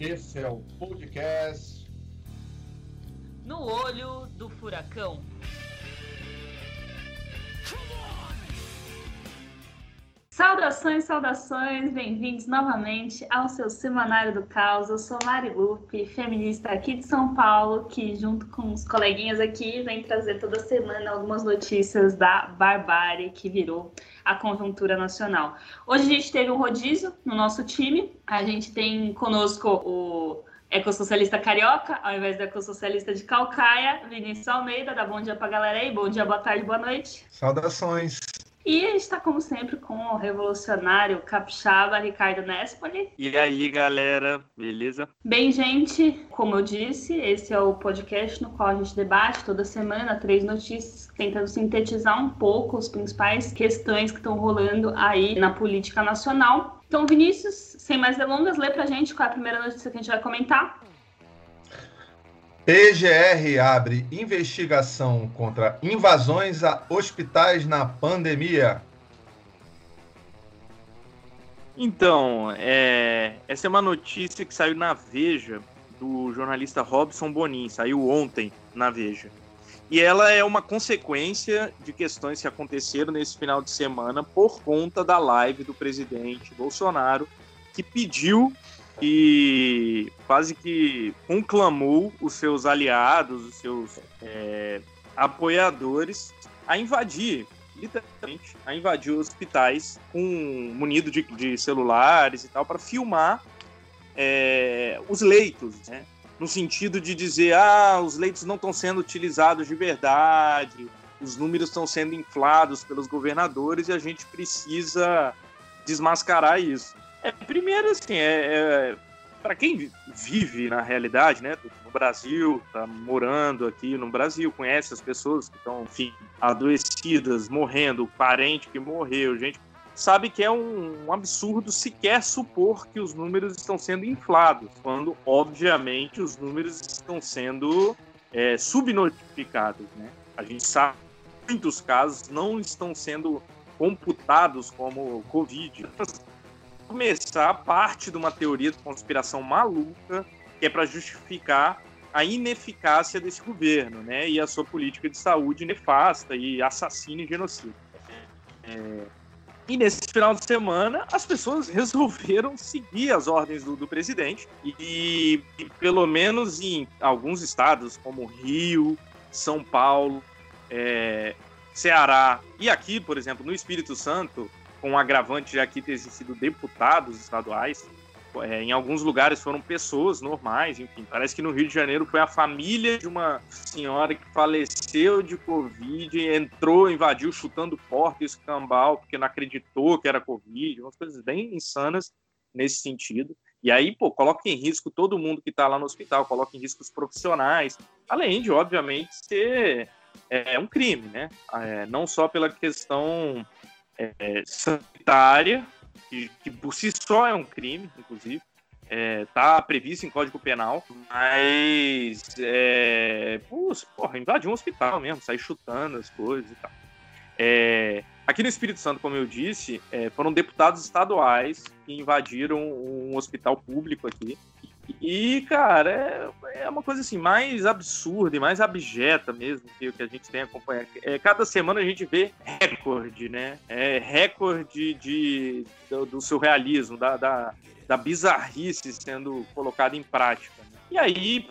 Esse é o podcast No Olho do Furacão. Saudações, saudações, bem-vindos novamente ao seu Semanário do Caos. Eu sou Mari Lupe, feminista aqui de São Paulo, que junto com os coleguinhas aqui vem trazer toda semana algumas notícias da barbárie que virou a conjuntura nacional. Hoje a gente teve um rodízio no nosso time. A gente tem conosco o ecossocialista carioca, ao invés do ecossocialista de Calcaia, Vinícius Almeida. Dá bom dia pra galera aí. Bom dia, boa tarde, boa noite. Saudações. E a gente está, como sempre, com o revolucionário capixaba Ricardo Nespoli. E aí, galera, beleza? Bem, gente, como eu disse, esse é o podcast no qual a gente debate toda semana três notícias, tentando sintetizar um pouco as principais questões que estão rolando aí na política nacional. Então, Vinícius, sem mais delongas, lê pra gente qual é a primeira notícia que a gente vai comentar. PGR abre investigação contra invasões a hospitais na pandemia. Então, é, essa é uma notícia que saiu na Veja do jornalista Robson Bonin, saiu ontem na Veja. E ela é uma consequência de questões que aconteceram nesse final de semana por conta da live do presidente Bolsonaro, que pediu e quase que conclamou os seus aliados, os seus é, apoiadores a invadir, literalmente, a invadir hospitais com munido de, de celulares e tal para filmar é, os leitos, né? no sentido de dizer, ah, os leitos não estão sendo utilizados de verdade, os números estão sendo inflados pelos governadores e a gente precisa desmascarar isso. É, primeiro, assim, é, é para quem vive na realidade, né, no Brasil, tá morando aqui no Brasil, conhece as pessoas que estão, enfim, adoecidas, morrendo, parente que morreu, gente, sabe que é um, um, absurdo sequer supor que os números estão sendo inflados, quando, obviamente, os números estão sendo é, subnotificados, né? A gente sabe que muitos casos não estão sendo computados como Covid começar parte de uma teoria de conspiração maluca que é para justificar a ineficácia desse governo, né, e a sua política de saúde nefasta e assassina e genocida. É... E nesse final de semana, as pessoas resolveram seguir as ordens do, do presidente e, e, pelo menos em alguns estados, como Rio, São Paulo, é, Ceará e aqui, por exemplo, no Espírito Santo, com o agravante de aqui ter sido deputados estaduais. É, em alguns lugares foram pessoas normais, enfim. Parece que no Rio de Janeiro foi a família de uma senhora que faleceu de Covid, entrou, invadiu chutando porta escambau, porque não acreditou que era Covid, umas coisas bem insanas nesse sentido. E aí, pô, coloca em risco todo mundo que está lá no hospital, coloca em risco os profissionais, além de, obviamente, ser é, um crime, né? É, não só pela questão é, sanitária, que, que, por si só é um crime, inclusive, está é, previsto em Código Penal, mas é, porra, invadir um hospital mesmo, sair chutando as coisas e tal. É, aqui no Espírito Santo, como eu disse, é, foram deputados estaduais que invadiram um hospital público aqui e, cara, é, é uma coisa assim, mais absurda e mais abjeta mesmo que o que a gente tem acompanhado. É, cada semana a gente vê recorde, né? É, recorde de, do, do surrealismo, da, da, da bizarrice sendo colocada em prática. Né? E aí,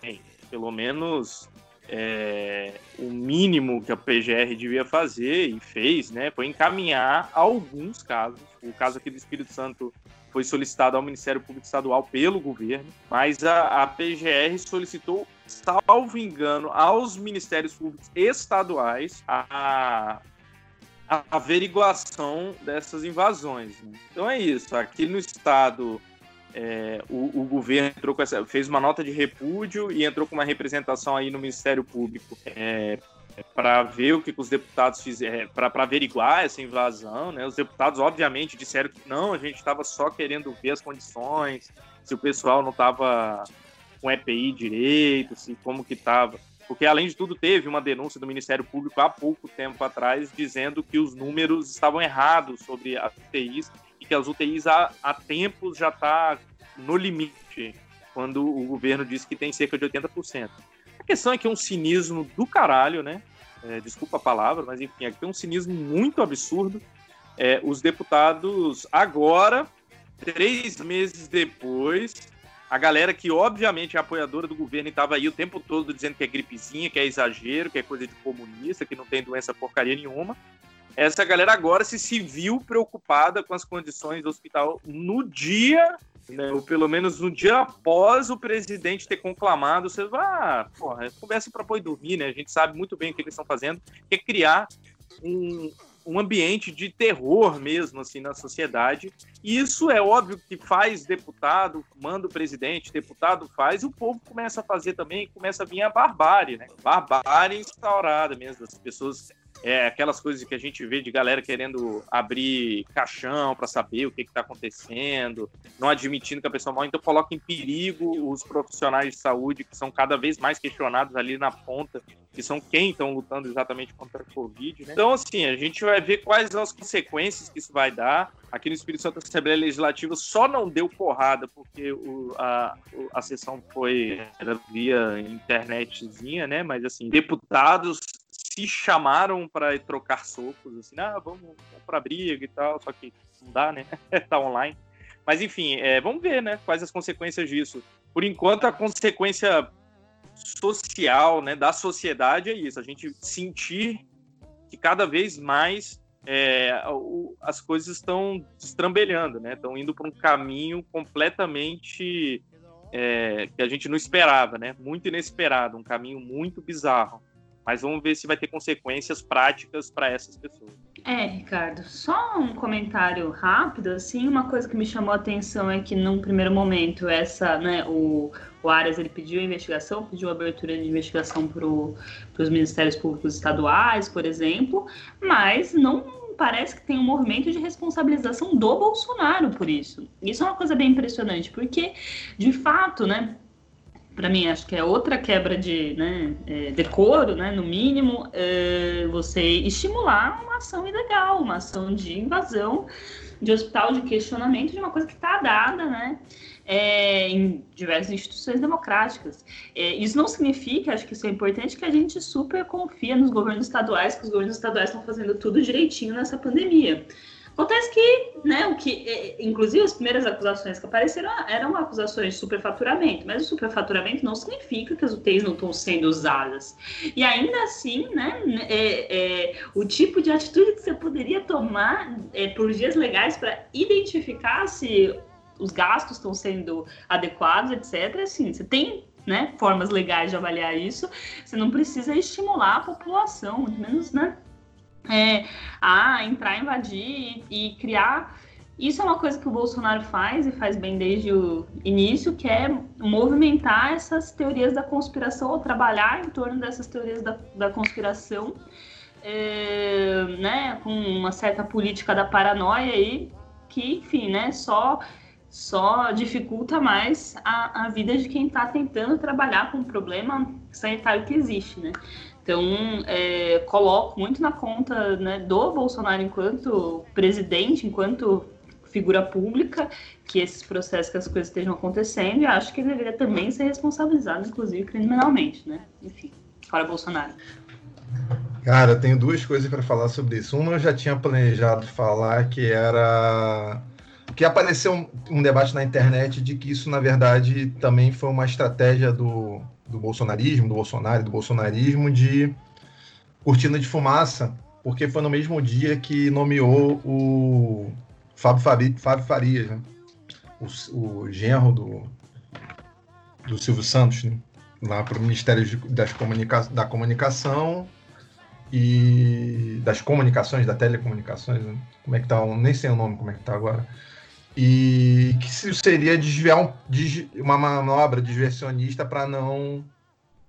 bem, pelo menos é, o mínimo que a PGR devia fazer e fez, né, foi encaminhar alguns casos. O caso aqui do Espírito Santo foi solicitado ao Ministério Público Estadual pelo governo, mas a, a PGR solicitou, salvo engano, aos Ministérios Públicos Estaduais a, a averiguação dessas invasões. Né? Então é isso. Aqui no estado é, o, o, governo entrou com essa, fez uma nota de repúdio e entrou com uma representação aí no Ministério Público é, para ver o que, os deputados fizeram, é, para averiguar essa invasão. Né? Os deputados, obviamente, disseram que não, a gente estava só querendo ver as condições, se o pessoal não estava com EPI direito, se como que estava. Porque, além de tudo, teve uma denúncia do Ministério Público há pouco tempo atrás dizendo que os números estavam errados sobre as UTIs e que as UTIs há, há tempos já está no limite quando o governo disse que tem cerca de 80%. Questão é que é um cinismo do caralho, né? É, desculpa a palavra, mas enfim, aqui tem um cinismo muito absurdo. É, os deputados agora, três meses depois, a galera que obviamente é apoiadora do governo estava aí o tempo todo dizendo que é gripezinha, que é exagero, que é coisa de comunista, que não tem doença porcaria nenhuma. Essa galera agora se, se viu preocupada com as condições do hospital no dia, né, ou pelo menos no dia após o presidente ter conclamado. Você vai, ah, porra, é conversa para e dormir, né? A gente sabe muito bem o que eles estão fazendo, que é criar um, um ambiente de terror mesmo assim na sociedade. E isso é óbvio que faz deputado, manda o presidente, deputado faz, o povo começa a fazer também, começa a vir a barbárie, né? Barbárie instaurada mesmo, as pessoas é, aquelas coisas que a gente vê de galera querendo abrir caixão para saber o que está acontecendo, não admitindo que a pessoa morre, então coloca em perigo os profissionais de saúde que são cada vez mais questionados ali na ponta, que são quem estão lutando exatamente contra a Covid. Né? Então, assim, a gente vai ver quais são as consequências que isso vai dar. Aqui no Espírito Santo, a Assembleia Legislativa só não deu porrada porque o, a, a sessão foi via internetzinha, né? Mas, assim, deputados se chamaram para trocar socos, assim, ah, vamos, vamos para briga e tal, só que não dá, né? tá online. Mas enfim, é, vamos ver, né? Quais as consequências disso. Por enquanto, a consequência social, né, da sociedade é isso. A gente sentir que cada vez mais é, o, as coisas estão destrambelhando, né? Estão indo para um caminho completamente é, que a gente não esperava, né? Muito inesperado, um caminho muito bizarro. Mas vamos ver se vai ter consequências práticas para essas pessoas. É, Ricardo, só um comentário rápido, assim, uma coisa que me chamou a atenção é que num primeiro momento essa, né, o, o Arias ele pediu investigação, pediu abertura de investigação para os ministérios públicos estaduais, por exemplo, mas não parece que tem um movimento de responsabilização do Bolsonaro por isso. Isso é uma coisa bem impressionante, porque, de fato, né, para mim, acho que é outra quebra de né, é, decoro, né, no mínimo, é você estimular uma ação ilegal, uma ação de invasão de hospital, de questionamento de uma coisa que está dada, né, é, em diversas instituições democráticas. É, isso não significa, acho que isso é importante, que a gente super confia nos governos estaduais, que os governos estaduais estão fazendo tudo direitinho nessa pandemia. Acontece que, né, o que, é, inclusive as primeiras acusações que apareceram eram acusações de superfaturamento, mas o superfaturamento não significa que as UTIs não estão sendo usadas. E ainda assim, né, é, é, o tipo de atitude que você poderia tomar é, por dias legais para identificar se os gastos estão sendo adequados, etc. Assim, você tem né, formas legais de avaliar isso, você não precisa estimular a população, muito menos, né? É, a entrar, invadir e, e criar. Isso é uma coisa que o Bolsonaro faz e faz bem desde o início, que é movimentar essas teorias da conspiração ou trabalhar em torno dessas teorias da, da conspiração, é, né, com uma certa política da paranoia aí, que, enfim, né, só só dificulta mais a, a vida de quem está tentando trabalhar com o problema sanitário que existe, né? Então, é, coloco muito na conta né, do Bolsonaro enquanto presidente, enquanto figura pública, que esses processos, que as coisas estejam acontecendo, e acho que ele deveria também ser responsabilizado, inclusive criminalmente, né? Enfim, fora Bolsonaro. Cara, eu tenho duas coisas para falar sobre isso. Uma eu já tinha planejado falar, que era que apareceu um, um, debate na internet de que isso, na verdade, também foi uma estratégia do, do bolsonarismo, do Bolsonaro, do bolsonarismo, de cortina de fumaça, porque foi no mesmo dia que nomeou o Fábio, Fabi, Fábio Farias, né? o, o genro do, do Silvio Santos, né? lá para o Ministério das Comunica da Comunicação e das Comunicações, da Telecomunicações, né? como é que tá, nem sei o nome como é que tá agora, e que seria desviar um, uma manobra diversionista para não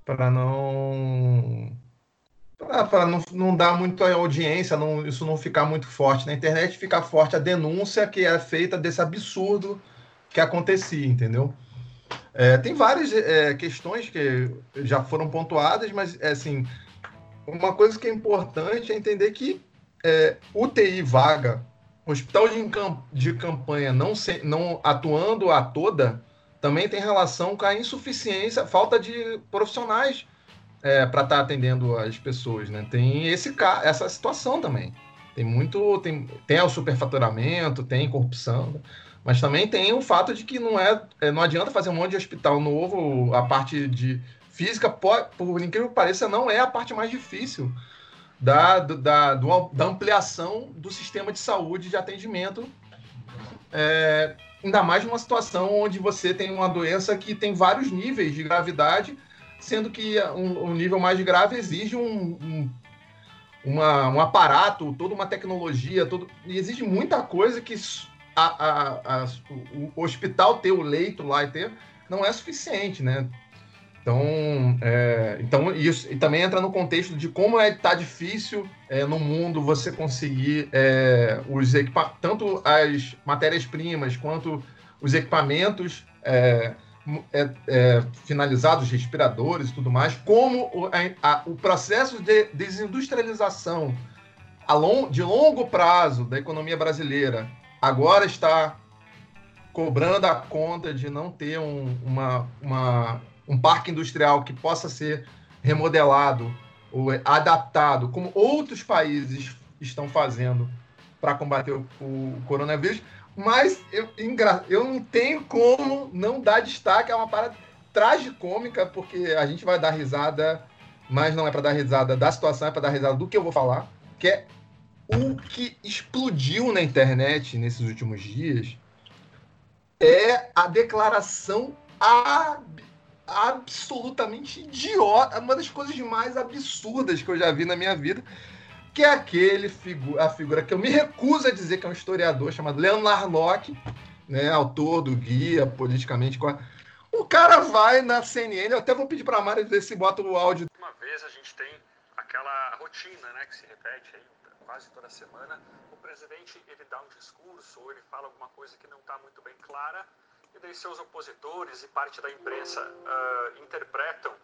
para não para não, não dar muita audiência, não, isso não ficar muito forte na internet, ficar forte a denúncia que é feita desse absurdo que acontecia, entendeu? É, tem várias é, questões que já foram pontuadas, mas é, assim, uma coisa que é importante é entender que é, UTI vaga hospital de, de campanha não, se, não atuando a toda também tem relação com a insuficiência, falta de profissionais é, para estar tá atendendo as pessoas, né? Tem esse essa situação também. Tem muito, tem, tem o superfaturamento, tem corrupção, mas também tem o fato de que não é, é não adianta fazer um monte de hospital novo, a parte de física, por, por incrível que pareça, não é a parte mais difícil da, da, da ampliação do sistema de saúde de atendimento. É, ainda mais numa situação onde você tem uma doença que tem vários níveis de gravidade sendo que um, um nível mais grave exige um, um, uma, um aparato, toda uma tecnologia, todo, e exige muita coisa que a, a, a, o hospital ter o leito lá e ter não é suficiente, né? Então, é, então isso e também entra no contexto de como é tá difícil é, no mundo você conseguir é, os tanto as matérias primas quanto os equipamentos é, é, é, finalizados, respiradores e tudo mais, como o, a, o processo de desindustrialização long, de longo prazo da economia brasileira agora está cobrando a conta de não ter um, uma, uma, um parque industrial que possa ser remodelado ou adaptado, como outros países estão fazendo para combater o, o coronavírus. Mas eu, eu não tenho como não dar destaque a uma parada tragicômica, porque a gente vai dar risada, mas não é para dar risada da situação, é para dar risada do que eu vou falar, que é o que explodiu na internet nesses últimos dias é a declaração ab absolutamente idiota, uma das coisas mais absurdas que eu já vi na minha vida, que é aquele figu a figura que eu me recuso a dizer que é um historiador chamado Leonard Locke, né, autor do guia politicamente. O cara vai na CNN, eu até vou pedir para a Mari ver se bota o áudio. Uma vez a gente tem aquela rotina, né, que se repete aí quase toda semana. O presidente ele dá um discurso ou ele fala alguma coisa que não está muito bem clara e daí seus opositores e parte da imprensa uh, interpretam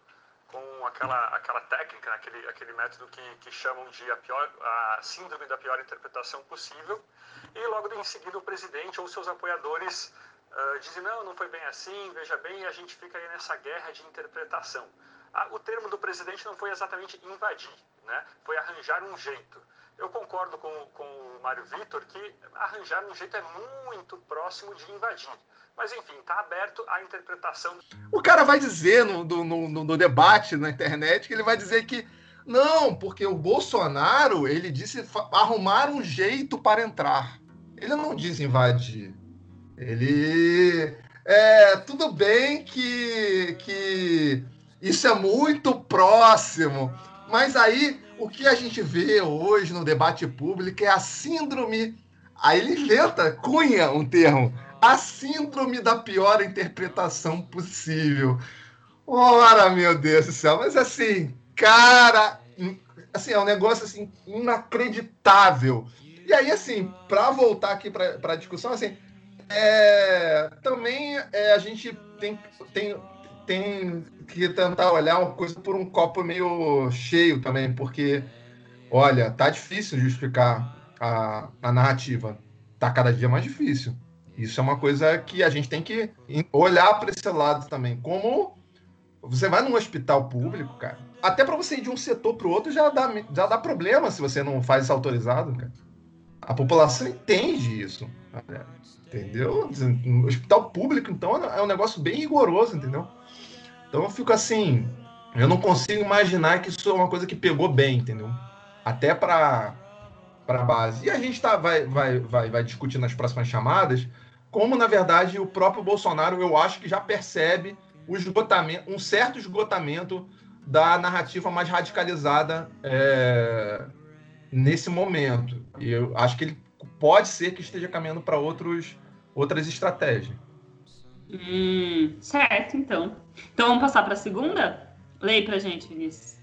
com aquela, aquela técnica, aquele, aquele método que, que chamam de a, pior, a síndrome da pior interpretação possível, e logo em seguida o presidente ou seus apoiadores uh, dizem, não, não foi bem assim, veja bem, e a gente fica aí nessa guerra de interpretação. Ah, o termo do presidente não foi exatamente invadir, né? foi arranjar um jeito. Eu concordo com, com o Mário Vitor que arranjar um jeito é muito próximo de invadir. Mas, enfim, está aberto à interpretação. O cara vai dizer no, no, no, no debate na internet que ele vai dizer que não, porque o Bolsonaro ele disse arrumar um jeito para entrar. Ele não diz invadir. Ele é tudo bem que que isso é muito próximo, mas aí o que a gente vê hoje no debate público é a síndrome. Aí ele inventa, cunha um termo, a síndrome da pior interpretação possível. Ora, meu Deus do céu, mas assim, cara, assim, é um negócio assim inacreditável. E aí, assim, para voltar aqui para a discussão, assim, é, também é, a gente tem, tem tem que tentar olhar uma coisa por um copo meio cheio também, porque, olha, tá difícil justificar a, a narrativa. Tá cada dia mais difícil. Isso é uma coisa que a gente tem que olhar para esse lado também. Como você vai num hospital público, cara, até para você ir de um setor para o outro já dá, já dá problema se você não faz isso autorizado, cara. A população entende isso. Entendeu? Hospital público, então, é um negócio bem rigoroso, entendeu? Então eu fico assim, eu não consigo imaginar que isso é uma coisa que pegou bem, entendeu? Até para para base. E a gente tá, vai, vai, vai, vai discutir nas próximas chamadas como, na verdade, o próprio Bolsonaro, eu acho que já percebe o esgotamento, um certo esgotamento da narrativa mais radicalizada é, nesse momento. E eu acho que ele pode ser que esteja caminhando para outros outras estratégias. Hum, certo, então. Então vamos passar para a segunda? Leia para gente, Vinícius.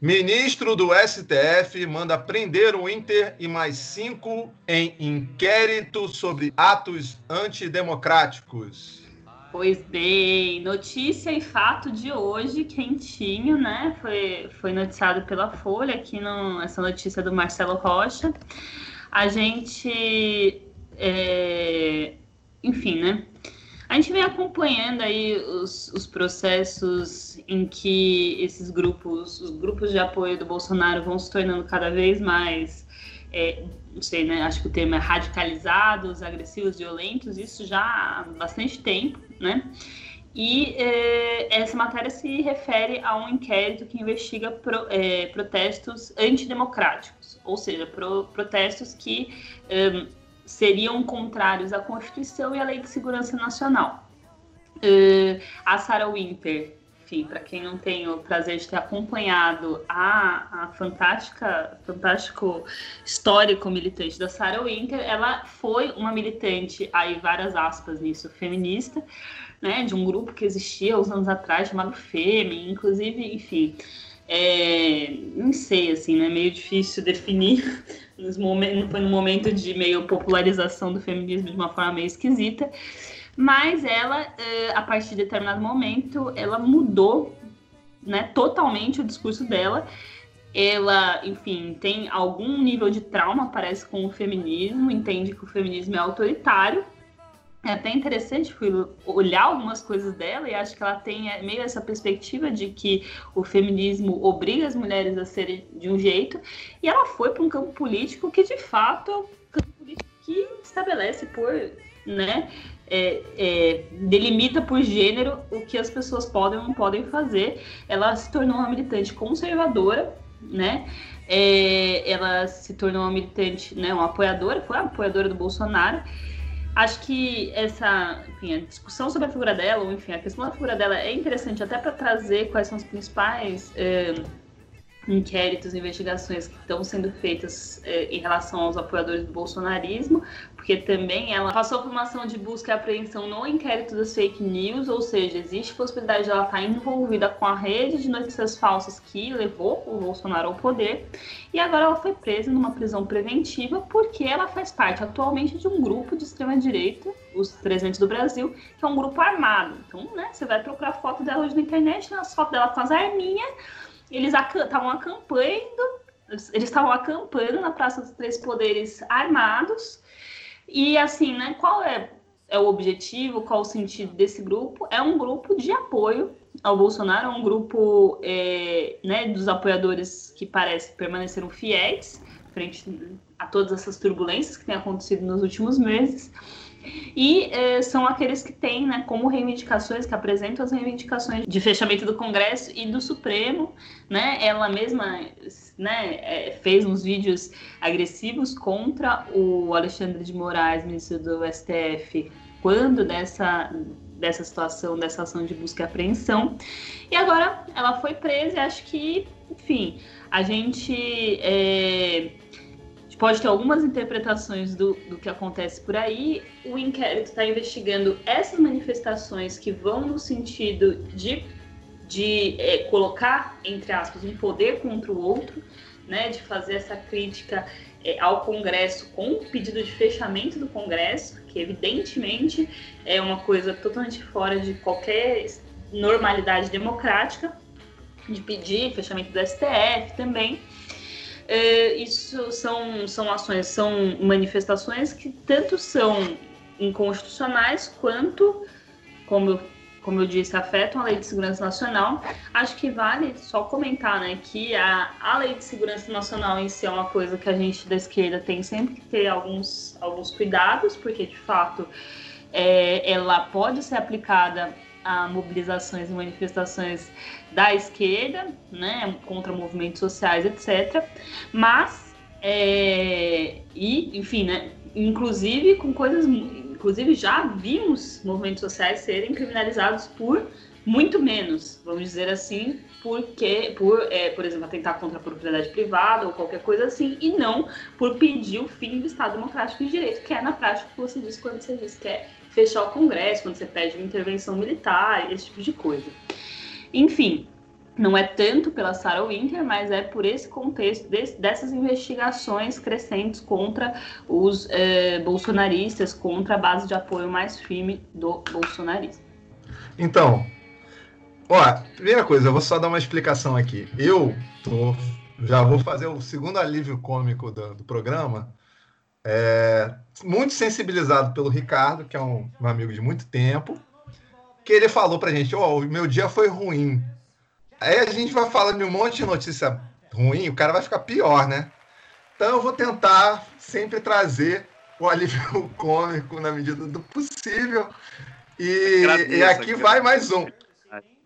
Ministro do STF manda prender o Inter e mais cinco em inquérito sobre atos antidemocráticos. Pois bem, notícia e fato de hoje, quentinho, né? Foi, foi noticiado pela Folha, aqui no, essa notícia do Marcelo Rocha. A gente, é, enfim, né? A gente vem acompanhando aí os, os processos em que esses grupos, os grupos de apoio do Bolsonaro vão se tornando cada vez mais é, não sei, né? Acho que o termo é radicalizados, agressivos, violentos, isso já há bastante tempo, né? E é, essa matéria se refere a um inquérito que investiga pro, é, protestos antidemocráticos, ou seja, pro, protestos que é, seriam contrários à Constituição e à Lei de Segurança Nacional. É, a Sarah Winter, enfim, para quem não tem o prazer de ter acompanhado a, a fantástica, fantástico histórico militante da Sarah Winter, ela foi uma militante, aí várias aspas nisso, feminista, né, de um grupo que existia uns anos atrás chamado FEME, inclusive, enfim, é, não sei, assim, né, meio difícil definir, foi no momento de meio popularização do feminismo de uma forma meio esquisita, mas ela, é, a partir de determinado momento, ela mudou né, totalmente o discurso dela. Ela, enfim, tem algum nível de trauma, parece, com o feminismo, entende que o feminismo é autoritário. É até interessante fui olhar algumas coisas dela e acho que ela tem é, meio essa perspectiva de que o feminismo obriga as mulheres a serem de um jeito. E ela foi para um campo político que, de fato, é um campo político que estabelece por né, é, é, delimita por gênero o que as pessoas podem ou não podem fazer. Ela se tornou uma militante conservadora, né? É, ela se tornou uma militante, né, uma apoiadora, foi uma apoiadora do Bolsonaro. Acho que essa, enfim, a discussão sobre a figura dela, ou enfim, a questão da figura dela é interessante até para trazer quais são os principais é, inquéritos, investigações que estão sendo feitas eh, em relação aos apoiadores do bolsonarismo, porque também ela passou por uma ação de busca e apreensão no inquérito das fake news, ou seja, existe possibilidade de ela estar envolvida com a rede de notícias falsas que levou o Bolsonaro ao poder, e agora ela foi presa numa prisão preventiva porque ela faz parte atualmente de um grupo de extrema-direita, os 300 do Brasil, que é um grupo armado. Então, né, você vai procurar foto dela hoje na internet, as fotos dela com as arminhas, eles estavam acampando, eles estavam acampando na Praça dos Três Poderes armados. E assim, né, qual é, é o objetivo, qual o sentido desse grupo? É um grupo de apoio ao Bolsonaro, é um grupo é, né, dos apoiadores que parece permaneceram fiéis frente a todas essas turbulências que têm acontecido nos últimos meses. E eh, são aqueles que têm né, como reivindicações, que apresentam as reivindicações de fechamento do Congresso e do Supremo. Né? Ela mesma né, eh, fez uns vídeos agressivos contra o Alexandre de Moraes, ministro do STF, quando dessa, dessa situação, dessa ação de busca e apreensão. E agora ela foi presa e acho que, enfim, a gente. É, pode ter algumas interpretações do, do que acontece por aí. O inquérito está investigando essas manifestações que vão no sentido de, de é, colocar, entre aspas, um poder contra o outro, né, de fazer essa crítica é, ao Congresso com o pedido de fechamento do Congresso, que evidentemente é uma coisa totalmente fora de qualquer normalidade democrática, de pedir fechamento do STF também. É, isso são, são ações, são manifestações que tanto são inconstitucionais quanto, como eu, como eu disse, afetam a Lei de Segurança Nacional. Acho que vale só comentar né, que a, a Lei de Segurança Nacional em si é uma coisa que a gente da esquerda tem sempre que ter alguns, alguns cuidados, porque de fato é, ela pode ser aplicada a mobilizações e manifestações da esquerda, né, contra movimentos sociais, etc. Mas, é, e, enfim, né, inclusive com coisas, inclusive já vimos movimentos sociais serem criminalizados por muito menos, vamos dizer assim, porque, por, é, por exemplo, atentar contra a propriedade privada ou qualquer coisa assim, e não por pedir o fim do Estado Democrático de Direito, que é na prática o que você diz quando você diz que é fechar o Congresso, quando você pede uma intervenção militar, esse tipo de coisa. Enfim, não é tanto pela Sarah Winter, mas é por esse contexto desse, dessas investigações crescentes contra os eh, bolsonaristas, contra a base de apoio mais firme do bolsonarismo. Então, ó, primeira coisa, eu vou só dar uma explicação aqui. Eu tô, já vou fazer o segundo alívio cômico do, do programa, é, muito sensibilizado pelo Ricardo, que é um, um, amigo de muito tempo, que ele falou pra gente, ó, oh, o meu dia foi ruim. Aí a gente vai falando de um monte de notícia ruim, o cara vai ficar pior, né? Então eu vou tentar sempre trazer o alívio cômico na medida do possível. E, e aqui vai mais um.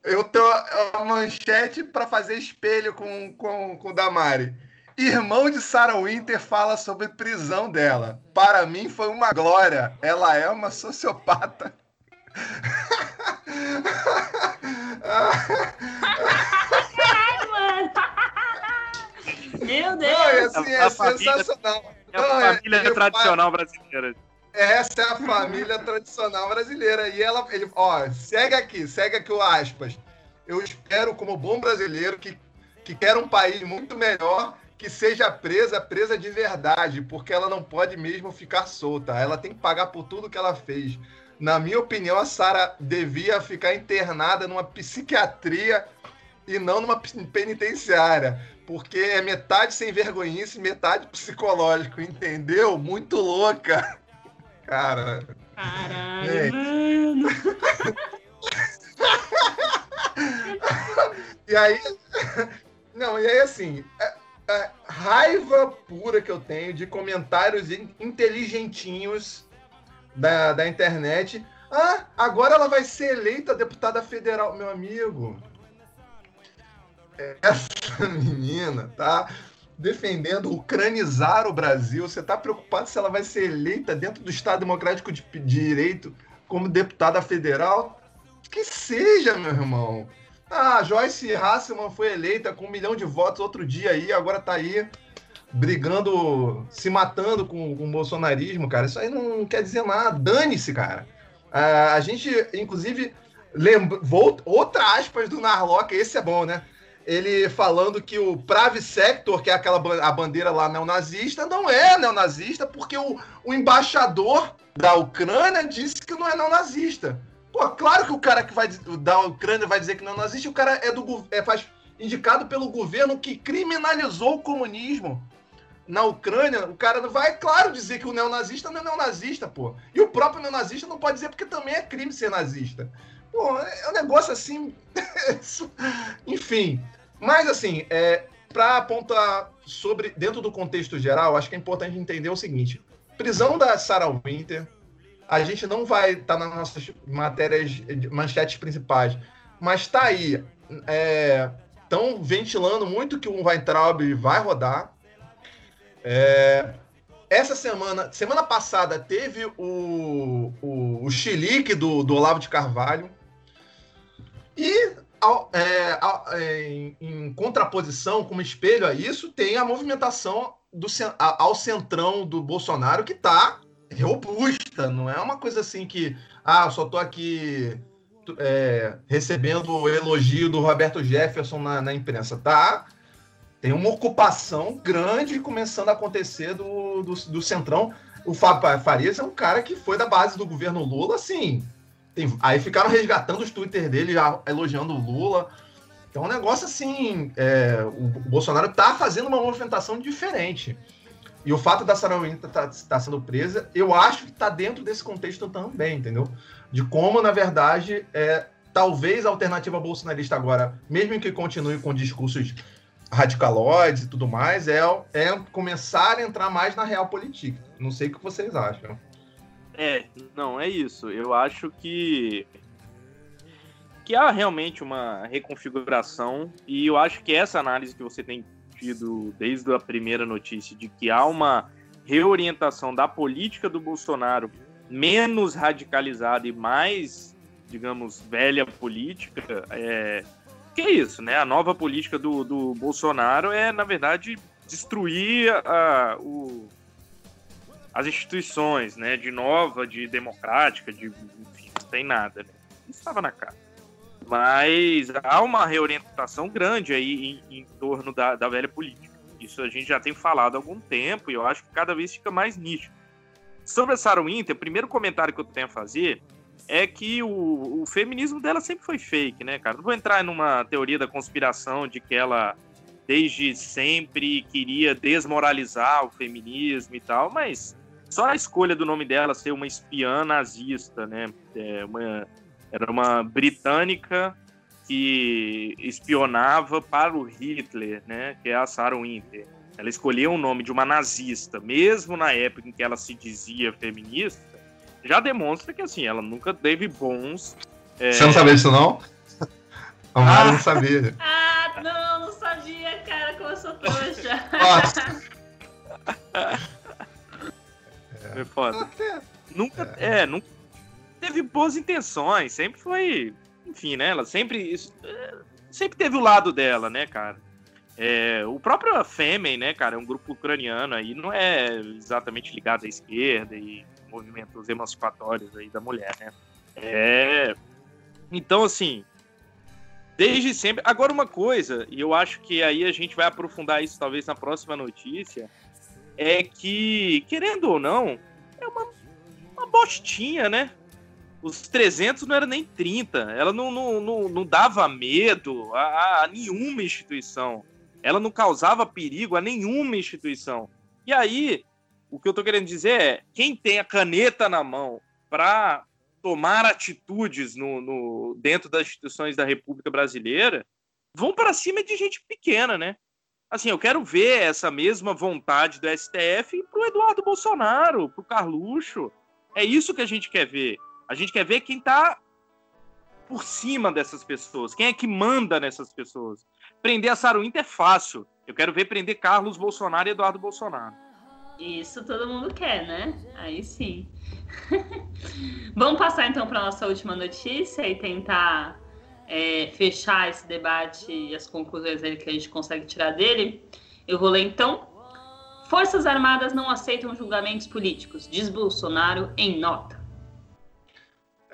Eu tenho a manchete para fazer espelho com, com, com o Damari. Irmão de Sarah Winter fala sobre prisão dela. Para mim foi uma glória. Ela é uma sociopata. Meu Deus! Não, é, assim, é sensacional. É a família é, tradicional brasileira. Essa é a família tradicional brasileira. E ela, ele, ó, segue aqui, segue aqui o aspas. Eu espero, como bom brasileiro, que, que quer um país muito melhor, que seja presa, presa de verdade, porque ela não pode mesmo ficar solta. Ela tem que pagar por tudo que ela fez. Na minha opinião, a Sara devia ficar internada numa psiquiatria e não numa penitenciária, porque é metade sem vergonhice, metade psicológico, entendeu? Muito louca. Cara. Caralho, mano. e aí. Não, e aí assim. É, raiva pura que eu tenho de comentários inteligentinhos da, da internet. Ah, agora ela vai ser eleita deputada federal. Meu amigo. Essa menina, tá? defendendo ucranizar o Brasil. Você está preocupado se ela vai ser eleita dentro do Estado Democrático de Direito como deputada federal? Que seja, meu irmão. Ah, Joyce Hasselman foi eleita com um milhão de votos outro dia aí, agora está aí brigando, se matando com, com o bolsonarismo, cara. Isso aí não quer dizer nada. Dane-se, cara. Ah, a gente, inclusive, lembra, outra aspas do Narlock, esse é bom, né? ele falando que o Pravi Sector, que é aquela a bandeira lá neonazista, não é neonazista, porque o, o embaixador da Ucrânia disse que não é neonazista. Pô, claro que o cara que vai da Ucrânia vai dizer que não é nazista, o cara é do é faz, indicado pelo governo que criminalizou o comunismo. Na Ucrânia, o cara não vai, claro, dizer que o neonazista não é neonazista, pô. E o próprio neonazista não pode dizer porque também é crime ser nazista. Pô, é um negócio assim. Enfim. Mas, assim, é, para apontar sobre. Dentro do contexto geral, acho que é importante entender o seguinte: prisão da Sarah Winter. A gente não vai estar tá nas nossas matérias, manchetes principais, mas está aí. Estão é, ventilando muito que o Weintraub vai rodar. É, essa semana, semana passada, teve o, o, o do, do Olavo de Carvalho. E ao, é, ao, é, em, em, contraposição, como espelho a isso, tem a movimentação do, ao centrão do Bolsonaro que está robusta. Não é uma coisa assim que, ah, só estou aqui é, recebendo o elogio do Roberto Jefferson na, na, imprensa. Tá? Tem uma ocupação grande começando a acontecer do, do, do centrão. O Fábio Farias é um cara que foi da base do governo Lula, assim, tem, aí ficaram resgatando os Twitter dele, já elogiando o Lula. Então, é um negócio assim. É, o, Bolsonaro está fazendo uma movimentação diferente. E o fato da Sarah Winter estar tá, tá sendo presa, eu acho que está dentro desse contexto também, entendeu? De como, na verdade, é, talvez a alternativa bolsonarista agora, mesmo que continue com discursos radicaloides e tudo mais, é, é começar a entrar mais na real política. Não sei o que vocês acham. É, não, é isso. Eu acho que que há realmente uma reconfiguração e eu acho que essa análise que você tem tido desde a primeira notícia de que há uma reorientação da política do Bolsonaro menos radicalizada e mais, digamos, velha política, é que é isso, né? A nova política do, do Bolsonaro é, na verdade, destruir a, o, as instituições, né, de nova, de democrática, de enfim, não tem nada, né? Estava na cara. Mas há uma reorientação grande aí em, em torno da, da, velha política. Isso a gente já tem falado há algum tempo e eu acho que cada vez fica mais nítido. Sobre a Sarah Winter, o primeiro comentário que eu tenho a fazer é que o, o feminismo dela sempre foi fake, né, cara? Não vou entrar numa teoria da conspiração de que ela desde sempre queria desmoralizar o feminismo e tal, mas só a escolha do nome dela ser uma espiã nazista, né? É uma, era uma britânica que espionava para o Hitler, né? Que é a Sarah Winter. Ela escolheu o nome de uma nazista, mesmo na época em que ela se dizia feminista, já demonstra que assim ela nunca teve bons. É... Você não sabia disso não? A Mari ah. não sabia. Ah, não, não sabia, cara, como eu sou trouxa. Nossa. É foda. Nunca, é. é, nunca teve boas intenções, sempre foi, enfim, né? Ela sempre, sempre teve o lado dela, né, cara? É, o próprio Femen, né, cara, é um grupo ucraniano aí, não é exatamente ligado à esquerda e movimentos emancipatórios aí da mulher, né? É, então, assim, desde sempre. Agora, uma coisa, e eu acho que aí a gente vai aprofundar isso talvez na próxima notícia, é que, querendo ou não, é uma, uma bostinha, né? Os 300 não era nem 30. Ela não, não, não, não dava medo a, a, nenhuma instituição. Ela não causava perigo a nenhuma instituição. E aí, o que eu tô querendo dizer é: quem tem a caneta na mão para tomar atitudes no, no, dentro das instituições da República Brasileira vão para cima de gente pequena, né? Assim, eu quero ver essa mesma vontade do STF pro Eduardo Bolsonaro, pro Carluxo. É isso que a gente quer ver. A gente quer ver quem tá por cima dessas pessoas, quem é que manda nessas pessoas. Prender a Saruinta é fácil. Eu quero ver prender Carlos Bolsonaro e Eduardo Bolsonaro. Isso todo mundo quer, né? Aí sim. Vamos passar então para nossa última notícia e tentar é, fechar esse debate e as conclusões que a gente consegue tirar dele, eu vou ler então. Forças Armadas não aceitam julgamentos políticos, diz Bolsonaro em nota.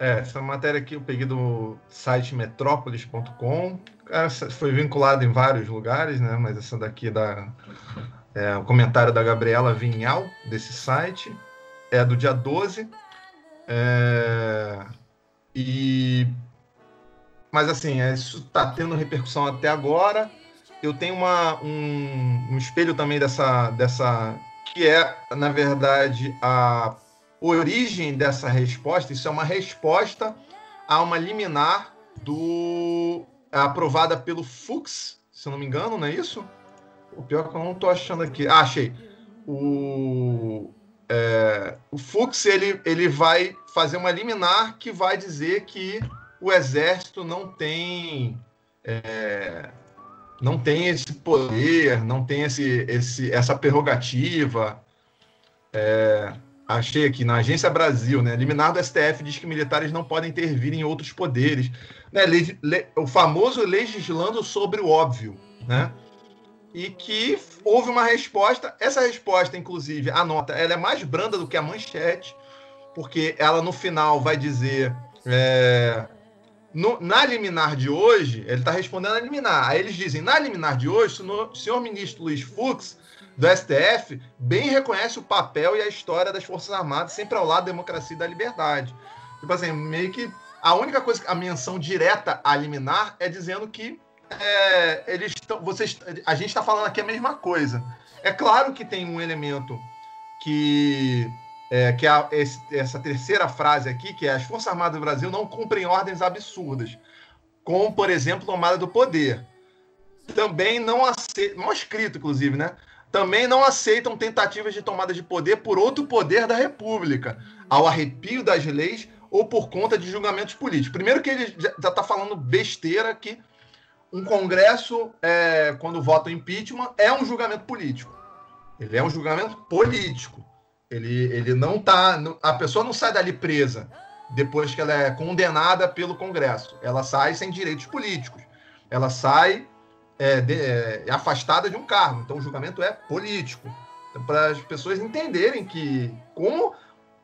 É, essa matéria aqui eu peguei do site metrópolis.com. Foi vinculada em vários lugares, né? Mas essa daqui é da é, o comentário da Gabriela Vinhal desse site é do dia 12. É, e mas assim, é, isso está tendo repercussão até agora. Eu tenho uma, um, um, espelho também dessa, dessa. que é, na verdade, a origem dessa resposta. Isso é uma resposta a uma liminar do aprovada pelo Fux, se eu não me engano, não é isso? O pior é que eu não estou achando aqui. Ah, achei. O, é, o Fux ele, ele vai fazer uma liminar que vai dizer que o exército não tem é, não tem esse poder, não tem esse, esse, essa prerrogativa. É, achei aqui na Agência Brasil, né? Liminar do STF diz que militares não podem intervir em outros poderes. Né? Le, le, o famoso legislando sobre o óbvio, né? E que houve uma resposta. Essa resposta, inclusive, a nota, ela é mais branda do que a manchete, porque ela no final vai dizer. É, no, na liminar de hoje, ele está respondendo a liminar. Aí eles dizem: na liminar de hoje, o senhor ministro Luiz Fux, do STF, bem reconhece o papel e a história das Forças Armadas, sempre ao lado da democracia e da liberdade. Tipo assim, meio que a única coisa, a menção direta a liminar é dizendo que é, eles estão. Vocês, a gente está falando aqui a mesma coisa. É claro que tem um elemento que é, que esse, essa terceira frase aqui, que é as Forças Armadas do Brasil não cumprem ordens absurdas, como, por exemplo, tomada do poder. Também não aceitam, não escrito, inclusive, né? Também não aceitam tentativas de tomada de poder por outro poder da República, ao arrepio das leis ou por conta de julgamentos políticos. Primeiro que ele já está falando besteira que um Congresso, é, quando vota impeachment, é um julgamento político. Ele é um julgamento político. Ele, ele não tá. A pessoa não sai dali presa depois que ela é condenada pelo Congresso. Ela sai sem direitos políticos. Ela sai é, de, é, afastada de um cargo. Então o julgamento é político. Então, para as pessoas entenderem que como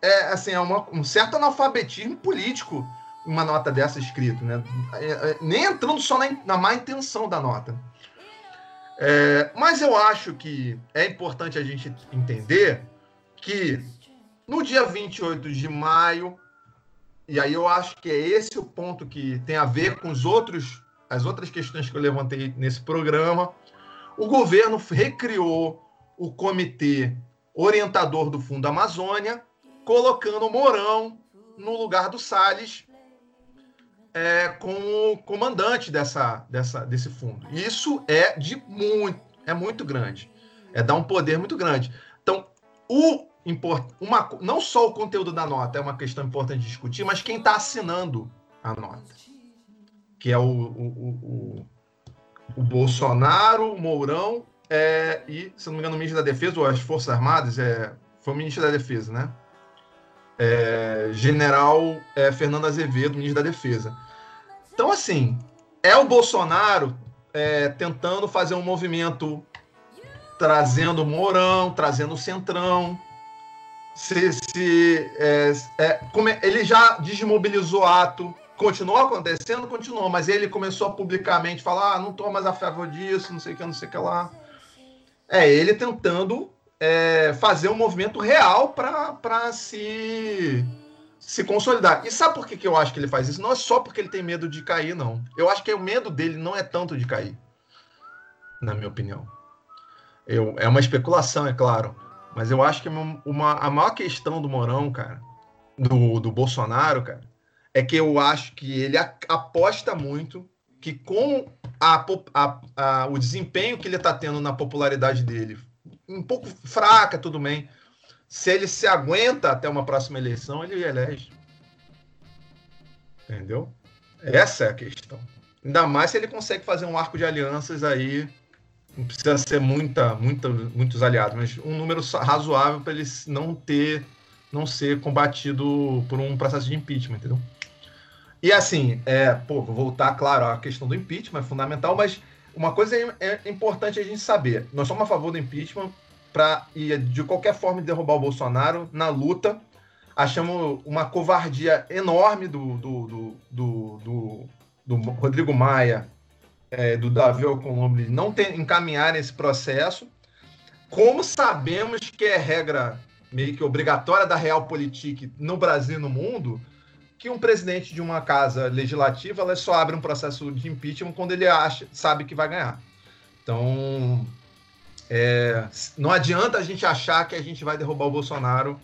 é assim é uma, um certo analfabetismo político uma nota dessa escrita, né? É, é, nem entrando só na, na má intenção da nota. É, mas eu acho que é importante a gente entender que no dia 28 de maio, e aí eu acho que é esse o ponto que tem a ver com os outros, as outras questões que eu levantei nesse programa, o governo recriou o comitê orientador do Fundo Amazônia, colocando Mourão no lugar do Salles é, como comandante dessa, dessa, desse fundo. Isso é de muito, é muito grande. É dar um poder muito grande. Então, o uma, não só o conteúdo da nota é uma questão importante de discutir, mas quem está assinando a nota, que é o, o, o, o Bolsonaro, o Mourão é, e, se não me engano, o ministro da Defesa ou as Forças Armadas, é, foi o ministro da Defesa, né? É, General é, Fernando Azevedo, ministro da Defesa. Então, assim, é o Bolsonaro é, tentando fazer um movimento trazendo o Mourão, trazendo o Centrão, se, se é, é, é, ele já desmobilizou ato, continuou acontecendo, continuou, mas ele começou a publicamente falar, ah, não estou mais a favor disso, não sei o que, não sei o que lá. É ele tentando é, fazer um movimento real para se se consolidar. E sabe por que, que eu acho que ele faz isso? Não é só porque ele tem medo de cair, não. Eu acho que o medo dele não é tanto de cair, na minha opinião. Eu, é uma especulação, é claro. Mas eu acho que uma, a maior questão do Morão, cara, do, do Bolsonaro, cara, é que eu acho que ele aposta muito que com a, a, a, o desempenho que ele está tendo na popularidade dele, um pouco fraca, tudo bem, se ele se aguenta até uma próxima eleição, ele elege. Entendeu? Essa é a questão. Ainda mais se ele consegue fazer um arco de alianças aí não precisa ser muita, muita, muitos aliados, mas um número razoável para ele não ter, não ser combatido por um processo de impeachment, entendeu? E assim, é, pô, vou voltar, claro, à questão do impeachment, é fundamental, mas uma coisa é, é importante a gente saber: nós somos a favor do impeachment para e de qualquer forma de derrubar o Bolsonaro na luta. Achamos uma covardia enorme do, do, do, do, do, do Rodrigo Maia é, do Davi Alcolumbre não tem, encaminhar esse processo, como sabemos que é regra meio que obrigatória da Realpolitik no Brasil e no mundo, que um presidente de uma casa legislativa ela só abre um processo de impeachment quando ele acha, sabe que vai ganhar. Então, é, não adianta a gente achar que a gente vai derrubar o Bolsonaro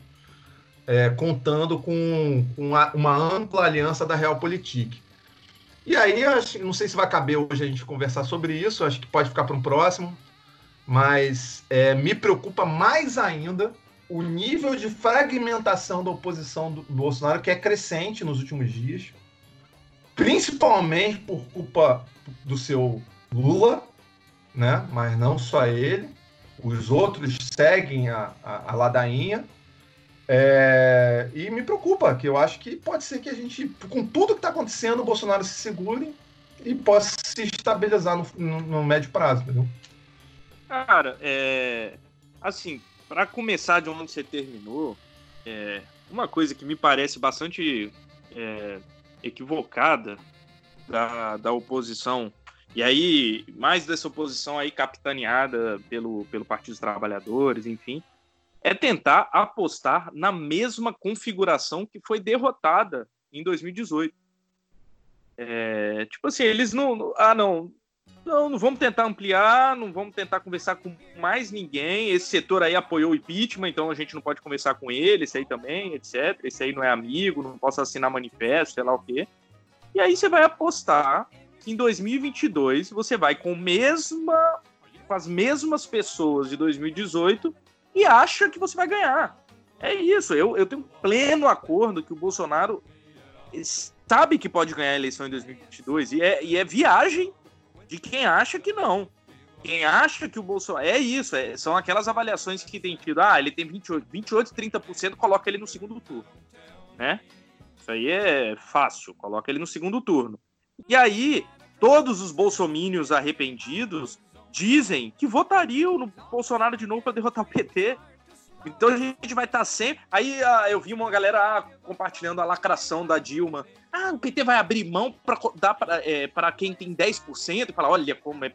é, contando com, com uma, uma, ampla aliança da Realpolitik. E aí, acho, não sei se vai caber hoje a gente conversar sobre isso, acho que pode ficar para um próximo, mas é, me preocupa mais ainda o nível de fragmentação da oposição do Bolsonaro, que é crescente nos últimos dias, principalmente por culpa do seu Lula, né? mas não só ele, os outros seguem a, a, a ladainha. É, e me preocupa, que eu acho que pode ser que a gente, com tudo que está acontecendo, o Bolsonaro se segure e possa se estabilizar no, no, no médio prazo, entendeu? Cara, é, assim, para começar de onde você terminou, é, uma coisa que me parece bastante é, equivocada da, da oposição, e aí, mais dessa oposição aí capitaneada pelo, pelo Partido dos Trabalhadores, enfim, é tentar apostar na mesma configuração que foi derrotada em 2018. É, tipo assim, eles não. Ah, não. Não, não vamos tentar ampliar, não vamos tentar conversar com mais ninguém. Esse setor aí apoiou o impeachment, então a gente não pode conversar com ele, esse aí também, etc. Esse aí não é amigo, não posso assinar manifesto, sei lá o quê. E aí você vai apostar que em 2022 você vai com, mesma, com as mesmas pessoas de 2018 e acha que você vai ganhar. É isso. Eu, eu tenho pleno acordo que o Bolsonaro sabe que pode ganhar a eleição em 2022 e é, e é viagem de quem acha que não. Quem acha que o Bolsonaro. É isso, é, são aquelas avaliações que tem tido. Ah, ele tem 28, 28 30%, coloca ele no segundo turno. Né? Isso aí é fácil, coloca ele no segundo turno. E aí, todos os bolsomínios arrependidos dizem que votariam no Bolsonaro de novo para derrotar o PT. Então a gente vai estar tá sempre. Aí ah, eu vi uma galera ah, compartilhando a lacração da Dilma. Ah, o PT vai abrir mão para dar para é, quem tem 10% e falar: olha como é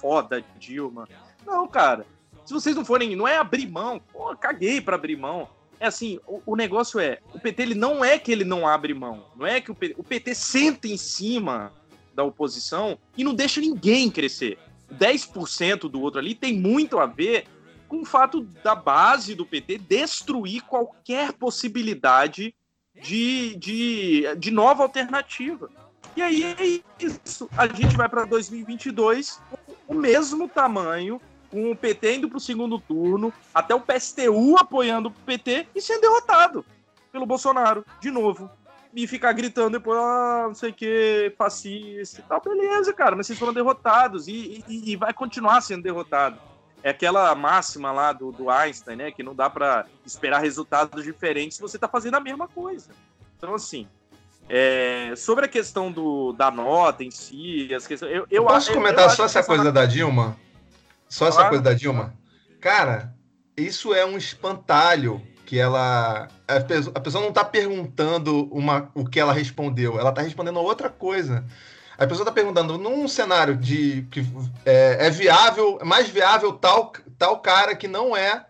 foda Dilma. Não, cara. Se vocês não forem. Não é abrir mão. Pô, caguei para abrir mão. É assim, o, o, negócio é, o PT ele não é que ele não abre mão, não é que o PT, o PT senta em cima da oposição e não deixa ninguém crescer. 10% do outro ali tem muito a ver com o fato da base do PT destruir qualquer possibilidade de, de, de nova alternativa. E aí é isso. A gente vai para 2022 com o mesmo tamanho, com o PT indo para o segundo turno, até o PSTU apoiando o PT e sendo derrotado pelo Bolsonaro, de novo. E ficar gritando depois, ah, não sei o que, fascista e tal. Beleza, cara, mas vocês foram derrotados e, e, e vai continuar sendo derrotado. É aquela máxima lá do, do Einstein, né? Que não dá para esperar resultados diferentes se você está fazendo a mesma coisa. Então, assim, é, sobre a questão do, da nota em si, as questões, eu, eu Posso eu, comentar eu só essa coisa da Dilma? Só essa Claro. coisa da Dilma? Cara, isso é um espantalho que ela. A pessoa, a pessoa não tá perguntando uma, o que ela respondeu, ela tá respondendo outra coisa. A pessoa tá perguntando, num cenário de que é, é viável, é mais viável tal, tal cara que não é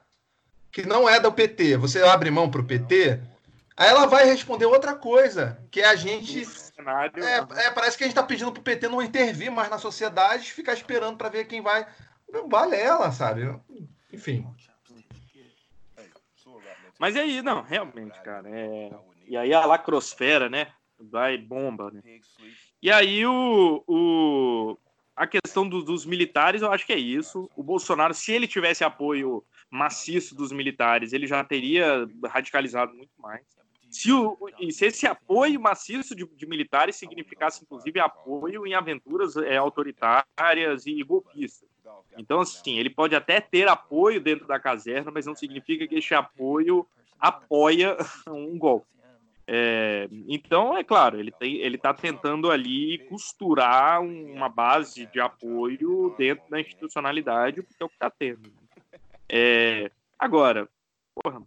que não é do PT, você abre mão pro PT? Aí ela vai responder outra coisa, que é a gente cenário. é, é, parece que a gente tá pedindo pro PT não intervir mais na sociedade, ficar esperando para ver quem vai. Vale ela, sabe? Enfim. Mas é aí, não, realmente, cara. É... E aí a lacrosfera, né? Vai bomba, né? E aí o, o... a questão do- dos militares, eu acho que é isso. O Bolsonaro, se ele tivesse apoio maciço dos militares, ele já teria radicalizado muito mais. Se, o, e se esse apoio maciço de, de militares significasse, inclusive, apoio em aventuras é, autoritárias e golpistas. Então, assim, ele pode até ter apoio dentro da caserna, mas não significa que esse apoio apoia um golpe. É, então, é claro, ele está tentando ali costurar um- uma base de apoio dentro da institucionalidade, porque é o que está tendo. É, agora, porra,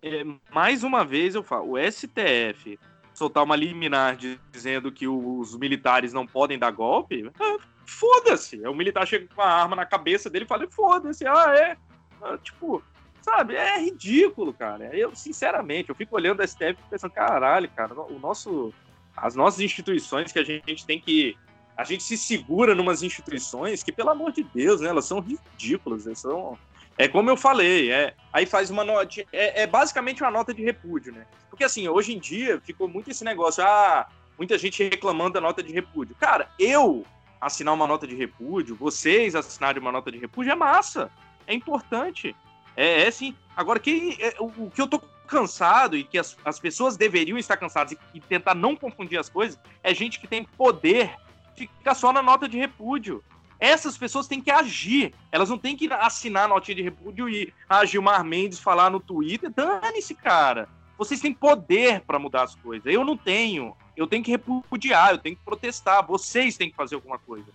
é, mais uma vez eu falo, o STF soltar uma liminar dizendo que os militares não podem dar golpe, ah, foda-se. O militar chega com uma arma na cabeça dele e fala, foda-se, ah, é. Ah, tipo, sabe, é ridículo, cara. Eu, sinceramente, eu fico olhando o STF pensando, caralho, cara, o nosso. As nossas instituições que a gente tem que. A gente se segura numas instituições que, pelo amor de Deus, né, elas são ridículas, né, são. É como eu falei, é, aí faz uma nota. É, é basicamente uma nota de repúdio, né? Porque assim, hoje em dia ficou muito esse negócio, ah, muita gente reclamando da nota de repúdio. Cara, eu assinar uma nota de repúdio, vocês assinarem uma nota de repúdio é massa, é importante. É, é sim. Agora, quem, é, o, o que eu tô cansado e que as, as pessoas deveriam estar cansadas e, e tentar não confundir as coisas é gente que tem poder ficar só na nota de repúdio. Essas pessoas têm que agir. Elas não têm que assinar a notinha de repúdio e a Gilmar Mendes falar no Twitter. Dane-se, cara. Vocês têm poder para mudar as coisas. Eu não tenho. Eu tenho que repudiar, eu tenho que protestar. Vocês têm que fazer alguma coisa.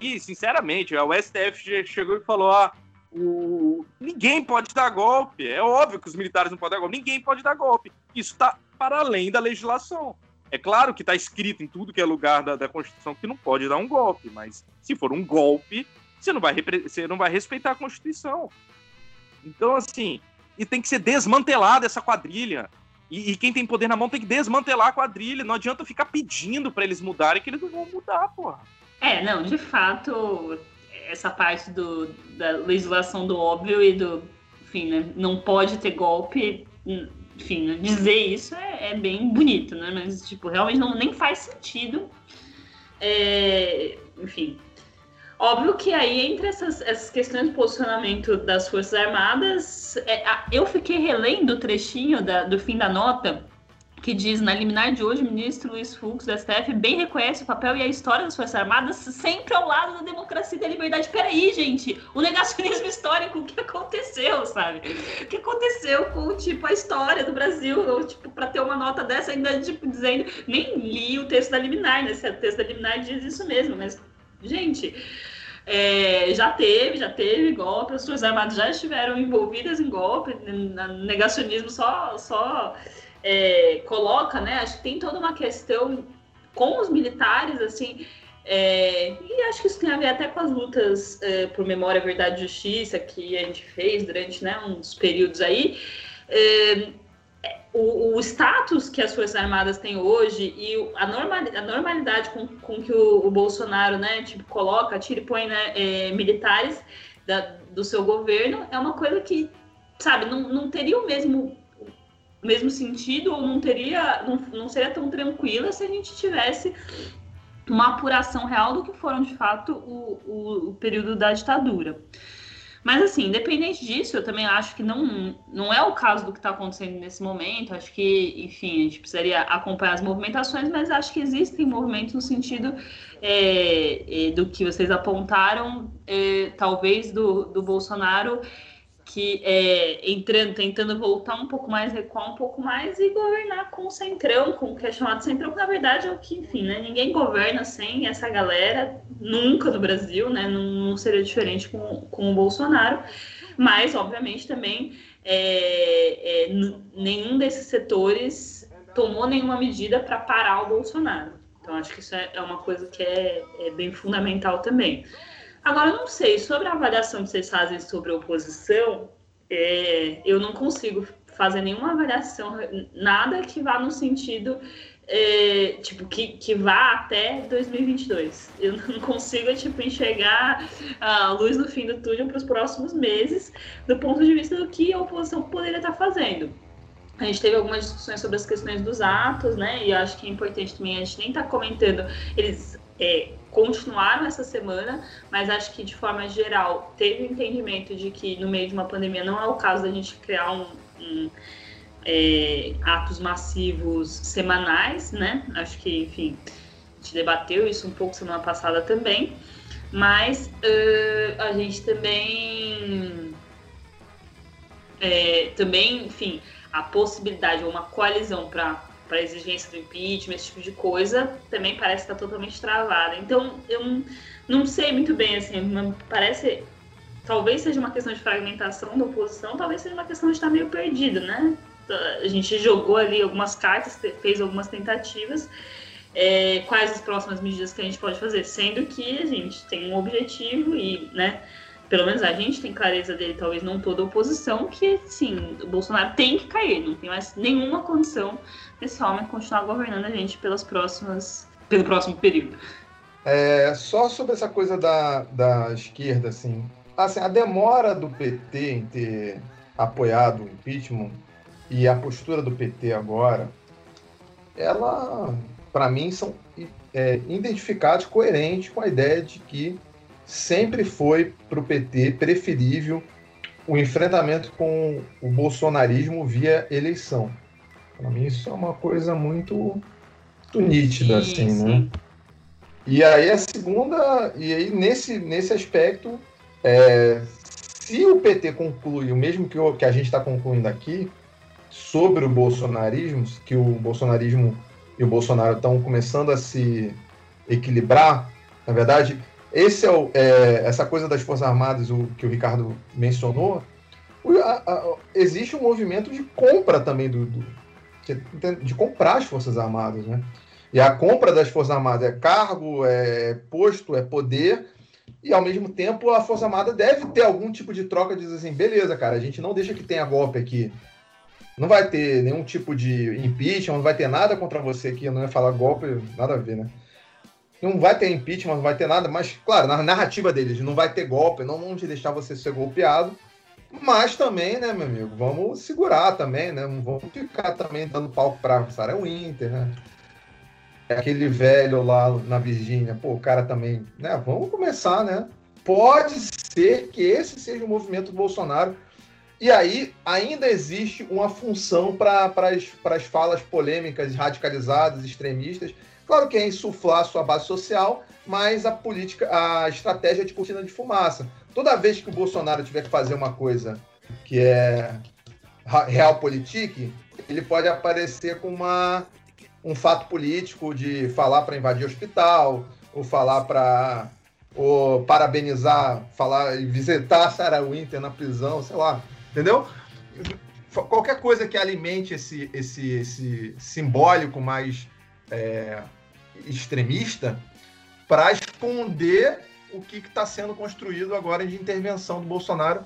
E, sinceramente, o STF che- chegou e falou: ah, o... ninguém pode dar golpe. É óbvio que os militares não podem dar golpe. Ninguém pode dar golpe. Isso está para além da legislação. É claro que está escrito em tudo que é lugar da, da Constituição que não pode dar um golpe, mas se for um golpe, você não vai, você não vai respeitar a Constituição. Então, assim, e tem que ser desmantelada essa quadrilha. E, e quem tem poder na mão tem que desmantelar a quadrilha. Não adianta ficar pedindo para eles mudarem, que eles não vão mudar, porra. É, não, de fato, essa parte do, da legislação do óbvio e do, enfim, né, não pode ter golpe, enfim, né, dizer isso é, é bem bonito, né, mas, tipo, realmente não, nem faz sentido, É, enfim. Óbvio que aí, entre essas, essas questões de posicionamento das Forças Armadas, é, a- eu fiquei relendo o trechinho da- do fim da nota, que diz, na liminar de hoje, o ministro Luiz Fux, do STF, bem reconhece o papel e a história das Forças Armadas sempre ao lado da democracia e da liberdade. Peraí, gente, o negacionismo histórico, o que aconteceu, sabe? O que aconteceu com, tipo, a história do Brasil, ou, tipo, para ter uma nota dessa, ainda, tipo, dizendo... Nem li o texto da liminar, né? O texto da liminar diz isso mesmo, mas, gente... é, já teve, já teve golpe, as Forças Armadas já estiveram envolvidas em golpe, na- negacionismo só, só é, coloca, né? Acho que tem toda uma questão com os militares, assim, é, e acho que isso tem a ver até com as lutas é, por memória, verdade e justiça que a gente fez durante né, uns períodos aí. É, o, o status que as Forças Armadas têm hoje e a, normali- a normalidade com, com que o, o Bolsonaro, né, tipo, coloca, tira e põe né, é, militares, da, do seu governo, é uma coisa que, sabe, não, não teria o mesmo mesmo sentido ou não teria não, não seria tão tranquila se a gente tivesse uma apuração real do que foram de fato o, o, o período da ditadura. Mas, assim, independente disso, eu também acho que não, não é o caso do que está acontecendo nesse momento. Acho que, enfim, a gente precisaria acompanhar as movimentações, mas acho que existem movimentos no sentido é, é, do que vocês apontaram, é, talvez do, do Bolsonaro que é, entrando, tentando voltar um pouco mais, recuar um pouco mais e governar com o centrão, com o que é chamado centrão, que na verdade é o que, enfim, né, ninguém governa sem essa galera, nunca no Brasil, né, não, não seria diferente com, com o Bolsonaro, mas, obviamente, também é, é, nenhum desses setores tomou nenhuma medida para parar o Bolsonaro. Então, acho que isso é, é uma coisa que é, é bem fundamental também. Agora, eu não sei, sobre a avaliação que vocês fazem sobre a oposição, é, eu não consigo fazer nenhuma avaliação, nada que vá no sentido, é, tipo, que, que vá até 2022. Eu não consigo, tipo, enxergar a luz no fim do túnel para os próximos meses, do ponto de vista do que a oposição poderia estar fazendo. A gente teve algumas discussões sobre as questões dos atos, né? E acho que é importante também a gente nem estar tá comentando. Eles é, continuaram essa semana, mas acho que de forma geral teve o entendimento de que no meio de uma pandemia não é o caso da gente criar um, um é, atos massivos semanais, né? Acho que, enfim, a gente debateu isso um pouco semana passada também, mas uh, a gente também, é, também, enfim, a possibilidade ou uma coalizão para para exigência do impeachment, esse tipo de coisa, também parece estar totalmente travada. Então, eu não sei muito bem, assim, parece. Talvez seja uma questão de fragmentação da oposição, talvez seja uma questão de estar meio perdido, né? A gente jogou ali algumas cartas, fez algumas tentativas. É, quais as próximas medidas que a gente pode fazer? Sendo que a gente tem um objetivo e, né? Pelo menos a gente tem clareza dele, talvez não toda a oposição, que sim, o Bolsonaro tem que cair, não tem mais nenhuma condição desse homem continuar governando a gente pelas próximas, pelo próximo período. É, só sobre essa coisa da, da esquerda, assim, assim, a demora do PT em ter apoiado o impeachment e a postura do PT agora, ela, para mim, são é, identificados coerentes com a ideia de que sempre foi para o PT preferível o enfrentamento com o bolsonarismo via eleição. Para mim isso é uma coisa muito, muito nítida, sim, assim, sim. né? E aí a segunda, e aí nesse, nesse aspecto, é, se o PT conclui o mesmo que, o, que a gente está concluindo aqui sobre o bolsonarismo, que o bolsonarismo e o Bolsonaro estão começando a se equilibrar, na verdade, esse é, o, é, essa coisa das Forças Armadas, o que o Ricardo mencionou. O, a, a, existe um movimento de compra também do, do, de comprar as Forças Armadas, né? E a compra das Forças Armadas é cargo, é posto, é poder, e ao mesmo tempo a Força Armada deve ter algum tipo de troca de dizer assim, beleza, cara, a gente não deixa que tenha golpe aqui. Não vai ter nenhum tipo de impeachment, não vai ter nada contra você aqui, não ia falar golpe, nada a ver, né? Não vai ter impeachment, não vai ter nada, mas, claro, na narrativa deles, não vai ter golpe, não vão te deixar você ser golpeado. Mas também, né, meu amigo, vamos segurar também, né? Não vamos ficar também dando palco para Sarah Winter, né? Aquele velho lá na Virgínia, pô, o cara também, né? Vamos começar, né? Pode ser que esse seja o movimento do Bolsonaro. E aí ainda existe uma função para as falas polêmicas, radicalizadas, extremistas, Claro que é insuflar a sua base social, mas a política, a estratégia de cortina de fumaça. Toda vez que o Bolsonaro tiver que fazer uma coisa que é realpolitik, ele pode aparecer com uma, um fato político de falar para invadir hospital, ou falar para ou parabenizar, falar visitar Sarah Winter na prisão, sei lá, entendeu? Qualquer coisa que alimente esse, esse, esse simbólico mais é, extremista para esconder o que está sendo construído agora de intervenção do Bolsonaro,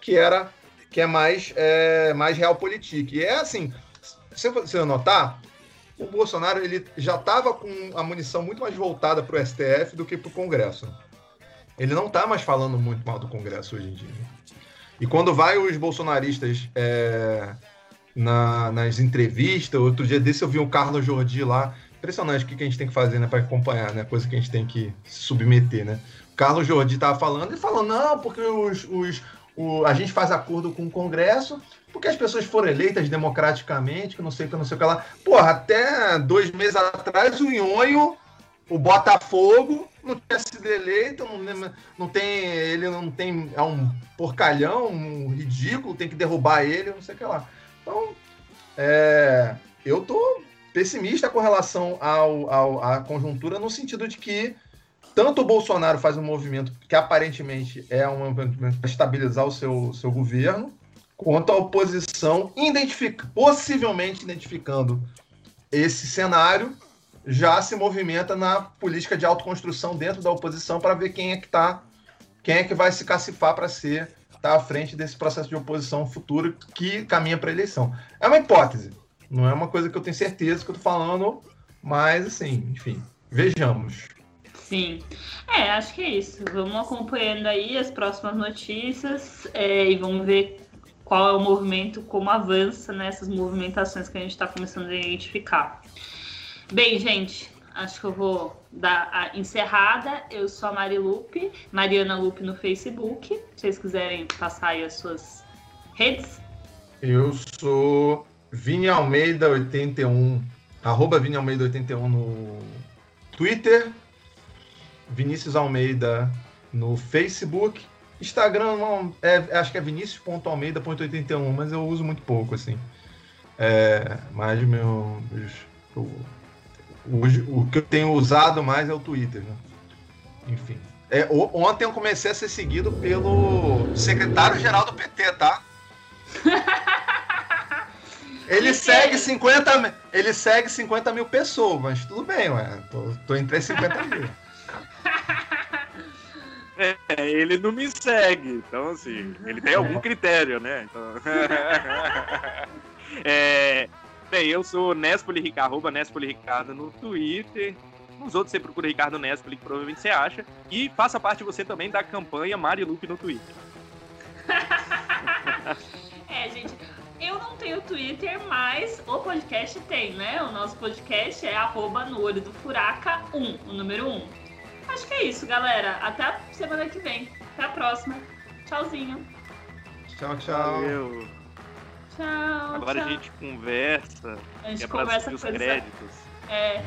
que era que é mais é, mais realpolitik. E é assim, se você notar, o Bolsonaro ele já estava com a munição muito mais voltada para o STF do que para o Congresso. Ele não tá mais falando muito mal do Congresso hoje em dia. E quando vai os bolsonaristas é, na, nas entrevistas, outro dia desse eu vi o Carlos Jordi lá. Impressionante o que a gente tem que fazer né, para acompanhar, né? Coisa que a gente tem que submeter, né? O Carlos Jordi tava falando e falou: não, porque os, os, o, a gente faz acordo com o Congresso, porque as pessoas foram eleitas democraticamente, que não sei o que, não sei o que lá. Porra, até dois meses atrás o Nhonho, o Botafogo, não tinha sido eleito, não, não tem. Ele não tem. É um porcalhão, um ridículo, tem que derrubar ele, não sei o que lá. Então, é, eu tô pessimista com relação ao, ao, à conjuntura, no sentido de que tanto o Bolsonaro faz um movimento que aparentemente é um movimento para estabilizar o seu, seu governo, quanto a oposição, identifica, possivelmente identificando esse cenário, já se movimenta na política de autoconstrução dentro da oposição para ver quem é que tá, quem é que vai se cacifar para ser tá à frente desse processo de oposição futuro que caminha para a eleição. É uma hipótese, não é uma coisa que eu tenho certeza que eu tô falando, mas assim, enfim, vejamos. Sim. É, acho que é isso. Vamos acompanhando aí as próximas notícias é, e vamos ver qual é o movimento, como avança nessas né, movimentações que a gente está começando a identificar. Bem, gente, acho que eu vou dar a encerrada. Eu sou a Mari Lupe, Mariana Lupe no Facebook. Se vocês quiserem passar aí as suas redes. Eu sou Vini Almeida 81, arroba Vini Almeida 81 no Twitter, Vinícius Almeida no Facebook. Instagram, não, é, acho que é vinicius.almeida.81, mas eu uso muito pouco, assim. É, mais meu. O, o, o, que eu tenho usado mais é o Twitter, né? Enfim. É, ontem eu comecei a ser seguido pelo secretário-geral do PT, tá? Ele segue 50 ele segue 50 mil pessoas, mas tudo bem, ué. Tô, tô entre 50 mil. É, ele não me segue, então assim, ele tem algum critério, né? Então... é, bem, eu sou Nespoli Ricardo, arroba Nespoli Ricardo no Twitter. Nos outros você procura Ricardo Nespoli, que provavelmente você acha. E faça parte você também da campanha Mari Lupe no Twitter. é, gente, não tenho Twitter, mas o podcast tem, né? O nosso podcast é arroba no olho do furaca 1, o número 1. Acho que é isso, galera. Até semana que vem. Até a próxima. Tchauzinho. Tchau, tchau. Valeu. Tchau. Agora tchau. a gente conversa. A gente é conversa os coisa... créditos. É, é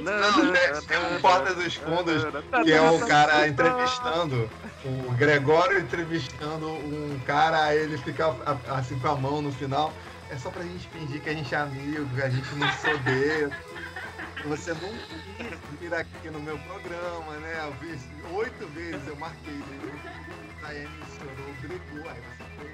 não, é, Porta dos Fundos, que é o cara entrevistando, o Gregório entrevistando um cara, aí ele fica assim com a mão no final. É só pra gente fingir que a gente é amigo, que a gente não se odeia. Você não quis vir aqui no meu programa, né? Eu vi oito vezes, eu marquei. Né? A Tayane chorou, brigou, aí você foi.